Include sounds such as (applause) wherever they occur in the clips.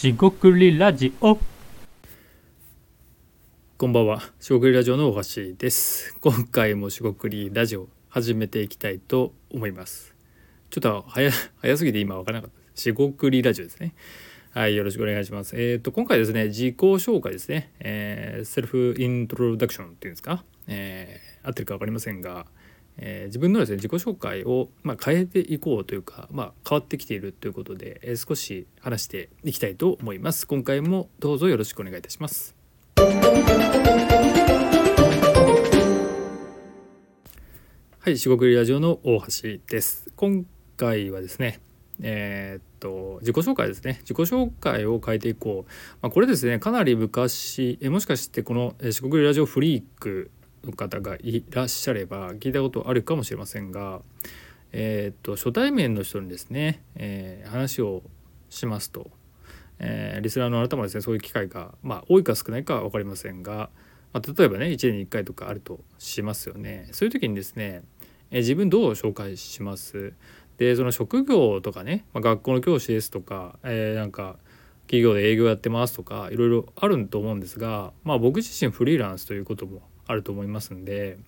しごくりラジオこんばんは、しごくりラジオの大橋です。今回もしごくりラジオ始めていきたいと思います。ちょっと早早すぎて今わからなかった。しごくりラジオですね。はい、よろしくお願いします。えっ、と今回ですね、自己紹介ですね。えーセルフイントロダクションっていうんですか？えー合ってるかわかりませんが、えー自分のですね自己紹介をまあ変えていこうというか、まあ変わってきているということで、えー少し話していきたいと思います。今回もどうぞよろしくお願いいたします。はい、四国ラジオの大橋です。今回はですね、えーっと自己紹介ですね。自己紹介を変えていこう。まあ、これですね、かなり昔、えもしかしてこのえー四国ラジオフリークの方がいらっしゃれば聞いたことあるかもしれませんが、えーっと初対面の人にですね、えー話をしますと、えーリスナーのあなたもですねそういう機会が、まあ、多いか少ないかは分かりませんが、まあ、例えばね1年に1回とかあるとしますよね。そういう時にですね、えー自分どう紹介します？でその職業とかね、まあ、学校の教師ですとか、えーなんか企業で営業やってますとかいろいろあると思うんですが、まあ、僕自身フリーランスということもあると思いますんで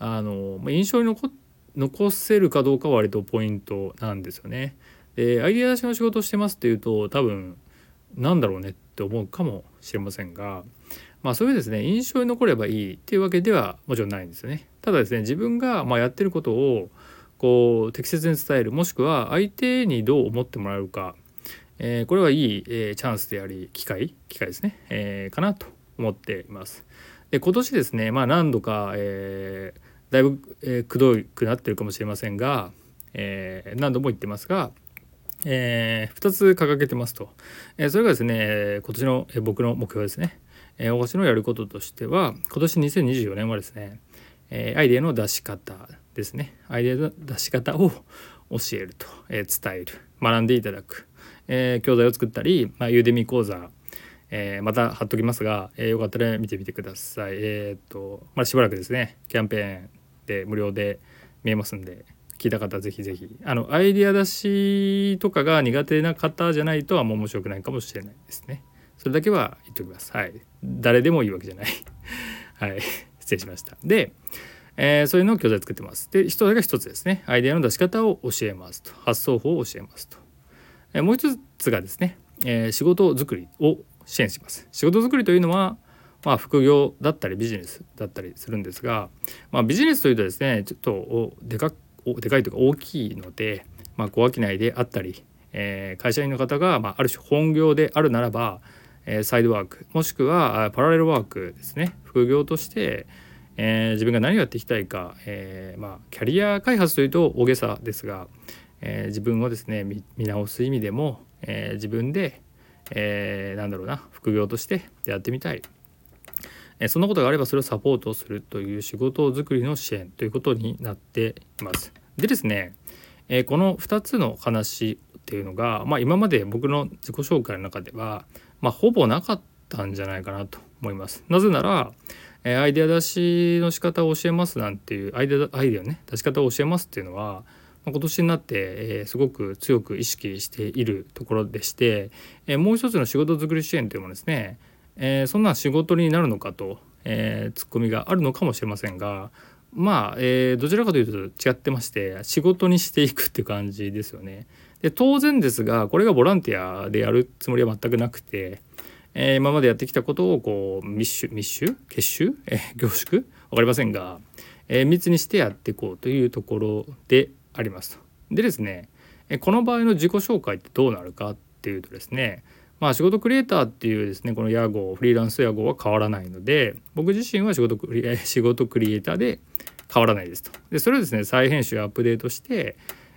あの、ま、印象に残残せるかどうかは割とポイントなんですよね。でアイデア出しの仕事をしてますっていうと多分なんだろうねって思うかもしれませんが、まあ、そういうですね印象に残ればいいっていうわけではもちろんないんですよね。ただですね自分がまあやってることをこう適切に伝えるもしくは相手にどう思ってもらえるか、えーこれはいい、えーチャンスであり機会機会ですね、えーかなと思っています。で今年ですね、まあ、何度か、えーだいぶ、えーくどくなってるかもしれませんが、えー何度も言ってますが、え2つ掲げてますと、えそれがですね今年の、え僕の目標ですね、えー、大橋のやることとしては今年2024年はですね、えアイデアの出し方ですね。アイデアの出し方を教えると、え伝える学んでいただく、え教材を作ったり、まあ、ユーデミ講座えーまた貼っときますが、えーよかったら見てみてください。えーっとまあしばらくですねキャンペーンで無料で見えますんで聞いた方ぜひぜひあのアイディア出しとかが苦手な方じゃないとはもう面白くないかもしれないですね。それだけは言っておきます。はい。誰でもいいわけじゃない。(laughs) はい。失礼しました。で、えーそういうのを教材作ってます。で、一つが一つですね。アイデアの出し方を教えますと。発想法を教えますと。えーもう一つがですね、えー仕事作りを支援します。仕事作りというのは、まあ、副業だったりビジネスだったりするんですが、まあ、ビジネスというとですねちょっとでかおでかいというか大きいので、まあ、小商いであったり、えー会社員の方が、まあ、ある種本業であるならば、えーサイドワークもしくはパラレルワークですね副業として、えー自分が何をやっていきたいか、えーまあ、キャリア開発というと大げさですが、えー自分をですね見見直す意味でも、えー自分で、えーなんだろうな副業としてやってみたい、えーそんなことがあればそれをサポートするという仕事作りの支援ということになっています。でですね、えーこの2つの話っていうのが、まあ、今まで僕の自己紹介の中では、まあ、ほぼなかったんじゃないかなと思います。なぜなら、えーアイデア出しの仕方を教えますなんていうアイデアアイデアね出し方を教えますっていうのは、今年になって、えーすごく強く意識しているところでして、えもう一つの仕事作り支援というのもですね、えそんな仕事になるのかと、えツッコミがあるのかもしれませんがまあ、えどちらかというと違ってまして仕事にしていくっていう感じですよね。で当然ですがこれがボランティアでやるつもりは全くなくて、えー今までやってきたことをこう密集密集？結集、え (laughs) ー凝縮？分かりませんが、えー密にしてやっていこうというところであります。でですねこの場合の自己紹介ってどうなるかっていうとですねまあ仕事クリエイターっていうですねこの屋号フリーランス屋号は変わらないので僕自身は仕事クリエ (laughs) 仕事クリエイターで変わらないですと。でそれをですね再編集アップデートして、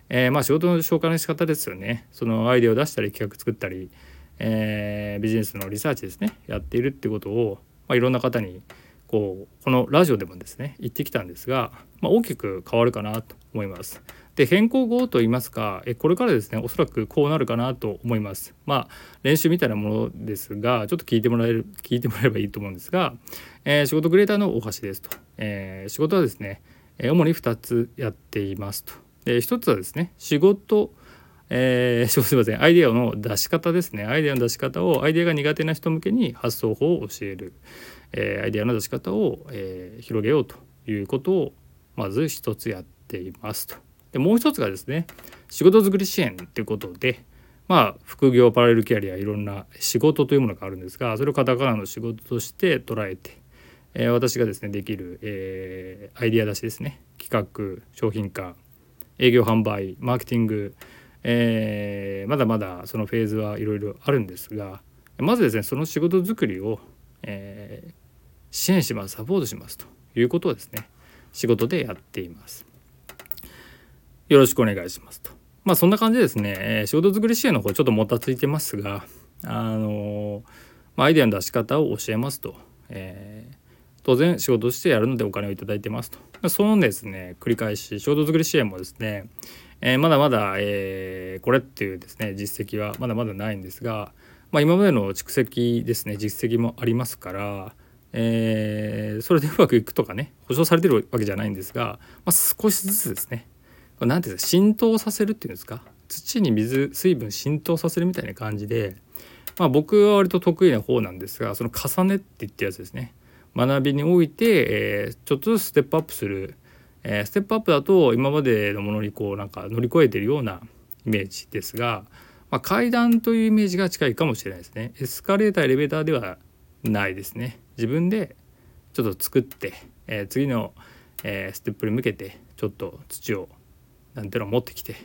えーまあ仕事の紹介の仕方ですよねそのアイデアを出したり企画作ったり、えービジネスのリサーチですねやっているってことを、まあ、いろんな方にこうこのラジオでもですね言ってきたんですが、まあ、大きく変わるかなと思います。で変更後といいますかえこれからですねおそらくこうなるかなと思います。まあ練習みたいなものですがちょっと聞いてもらえる聞いてもらえればいいと思うんですが、えー仕事クリエイターの大橋ですと、えー仕事はですね主に2つやっていますと。で1つはですね仕事えー、(laughs) すいませんアイデアの出し方ですねアイデアの出し方をアイデアが苦手な人向けに発想法を教える、えー、アイデアの出し方を、えー、広げようということをまず一つやっていますと。でもう一つがですね仕事作り支援ということでまあ副業パラレルキャリアいろんな仕事というものがあるんですがそれをカタカナの仕事として捉えて、えー、私がですねできる、えー、アイデア出しですね企画商品化営業販売マーケティング、えー、まだまだそのフェーズはいろいろあるんですがまずですねその仕事作りを、えー、支援しますサポートしますということをですね仕事でやっています。よろしくお願いしますと。まあそんな感じでですね、え、仕事作り支援の方ちょっともたついてますが、あのま、アイデアの出し方を教えますと、えー、当然仕事してやるのでお金を頂いてますと。そのですね、繰り返し仕事作り支援もですね、えー、まだまだ、えー、これっていうですね実績はまだまだないんですが、まあ、今までの蓄積ですね実績もありますから、えー、それでうまくいくとかね保証されてるわけじゃないんですが、まあ、少しずつですね何ていうんですか浸透させるっていうんですか土に水水分浸透させるみたいな感じで、まあ、僕は割と得意な方なんですがその重ねって言ったやつですね学びにおいて、えー、ちょっとずつステップアップする、えー、ステップアップだと今までのものにこうなんか乗り越えてるようなイメージですが、まあ、階段というイメージが近いかもしれないですね。エスカレーターエレベーターではないですね。自分でちょっと作って、えー、次の、えステップに向けてちょっと土をなんていうのを持ってきて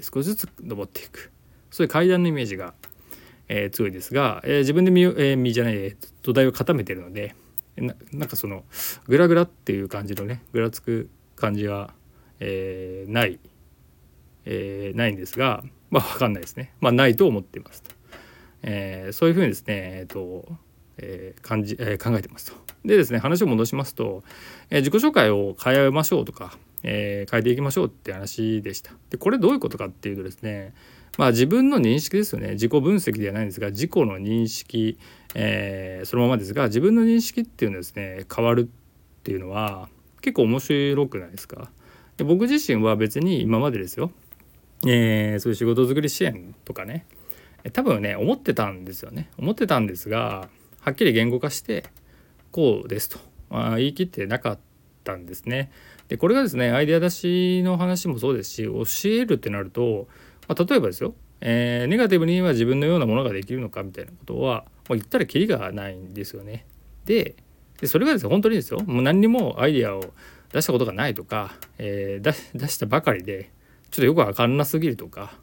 少しずつ登っていく。そういう階段のイメージが、えー、強いですが、えー、自分で身,、えー、身じゃない土台を固めてるのでななんかそのグラグラっていう感じのねぐらつく感じは、えー、ない、えー、ないんですがまあ分かんないですね。まあないと思っていますと、えー、そういうふうにですねえっ、ー、とえー、感じ、えー、考えてますと。でですね話を戻しますと、えー、自己紹介を変えましょうとか、えー、変えていきましょうって話でした。でこれどういうことかっていうとですねまあ自分の認識ですよね。自己分析ではないんですが自己の認識、えー、そのままですが自分の認識っていうのはですね変わるっていうのは結構面白くないですか？で僕自身は別に今までですよ、えー、そういう仕事作り支援とかね。多分ね思ってたんですよね。思ってたんですがはっきり言語化してこうですと、まあ、言い切ってなかったんですね。でこれがですねアイデア出しの話もそうですし教えるってなると、まあ、例えばですよ、えー、ネガティブには自分のようなものができるのかみたいなことは、まあ、言ったらキリがないんですよね。ででそれがですね本当にですよ。もう何にもアイデアを出したことがないとか、えー、出したばかりでちょっとよく分かんなすぎるとか。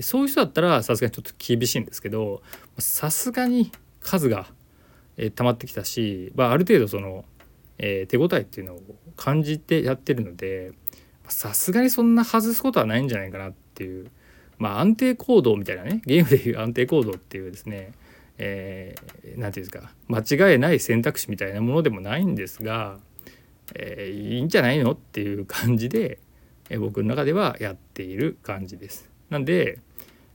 そういう人だったらさすがにちょっと厳しいんですけどさすがに数がえー、溜まってきたし、まあ、ある程度その、えー、手応えっていうのを感じてやってるのでさすがにそんな外すことはないんじゃないかなっていう、まあ、安定行動みたいなねゲームでいう安定行動っていうですね何、えー、て言うんですか間違いない選択肢みたいなものでもないんですが、えー、いいんじゃないのっていう感じで、え、僕の中ではやっている感じです。なんで、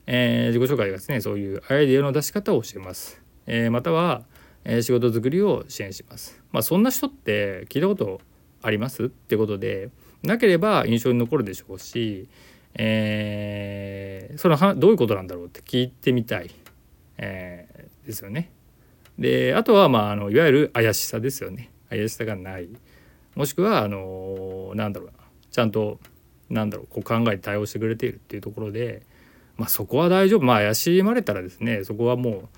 えー、自己紹介がですねそういうアイデアの出し方を教えます。えー、または、え仕事作りを支援します。まあ、そんな人って聞いたことあります？ってことでなければ印象に残るでしょうし、えー、そのどういうことなんだろうって聞いてみたい、えー、ですよね。であとは、まあ、あのいわゆる怪しさですよね怪しさがないもしくはあのなんだろうなちゃんとなんだろうこう考えて対応してくれているっていうところで、まあ、そこは大丈夫。まあ怪しまれたらですねそこはもう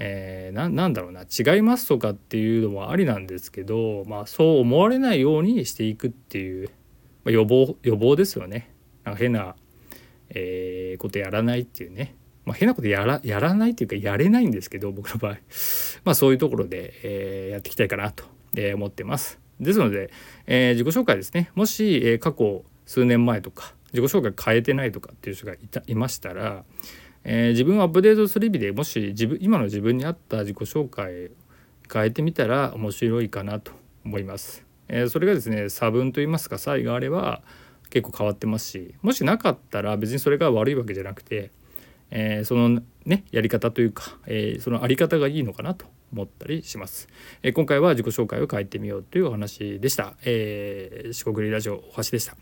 えー、なんだろうな違いますとかっていうのもありなんですけど、まあ、そう思われないようにしていくっていう、まあ、予防予防ですよね。なんか変な、えー、ことやらないっていうね、まあ、変なことやらやらないっていうかやれないんですけど僕の場合、(laughs) まあ、そういうところで、えー、やっていきたいかなと思ってます。ですので、えー、自己紹介ですね。もし、え、過去数年前とか自己紹介変えてないとかっていう人がいたいましたらえー、自分をアップデートする意味でもし自分今の自分に合った自己紹介変えてみたら面白いかなと思います。えー、それがですね差分といいますか差異があれば結構変わってますしもしなかったら別にそれが悪いわけじゃなくて、えー、そのねやり方というか、えー、そのあり方がいいのかなと思ったりします、えー、今回は自己紹介を変えてみようというお話でした、えー、四国リラジオお橋でした。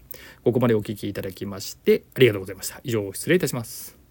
ここまでお聞きいただきましてありがとうございました。以上失礼いたします。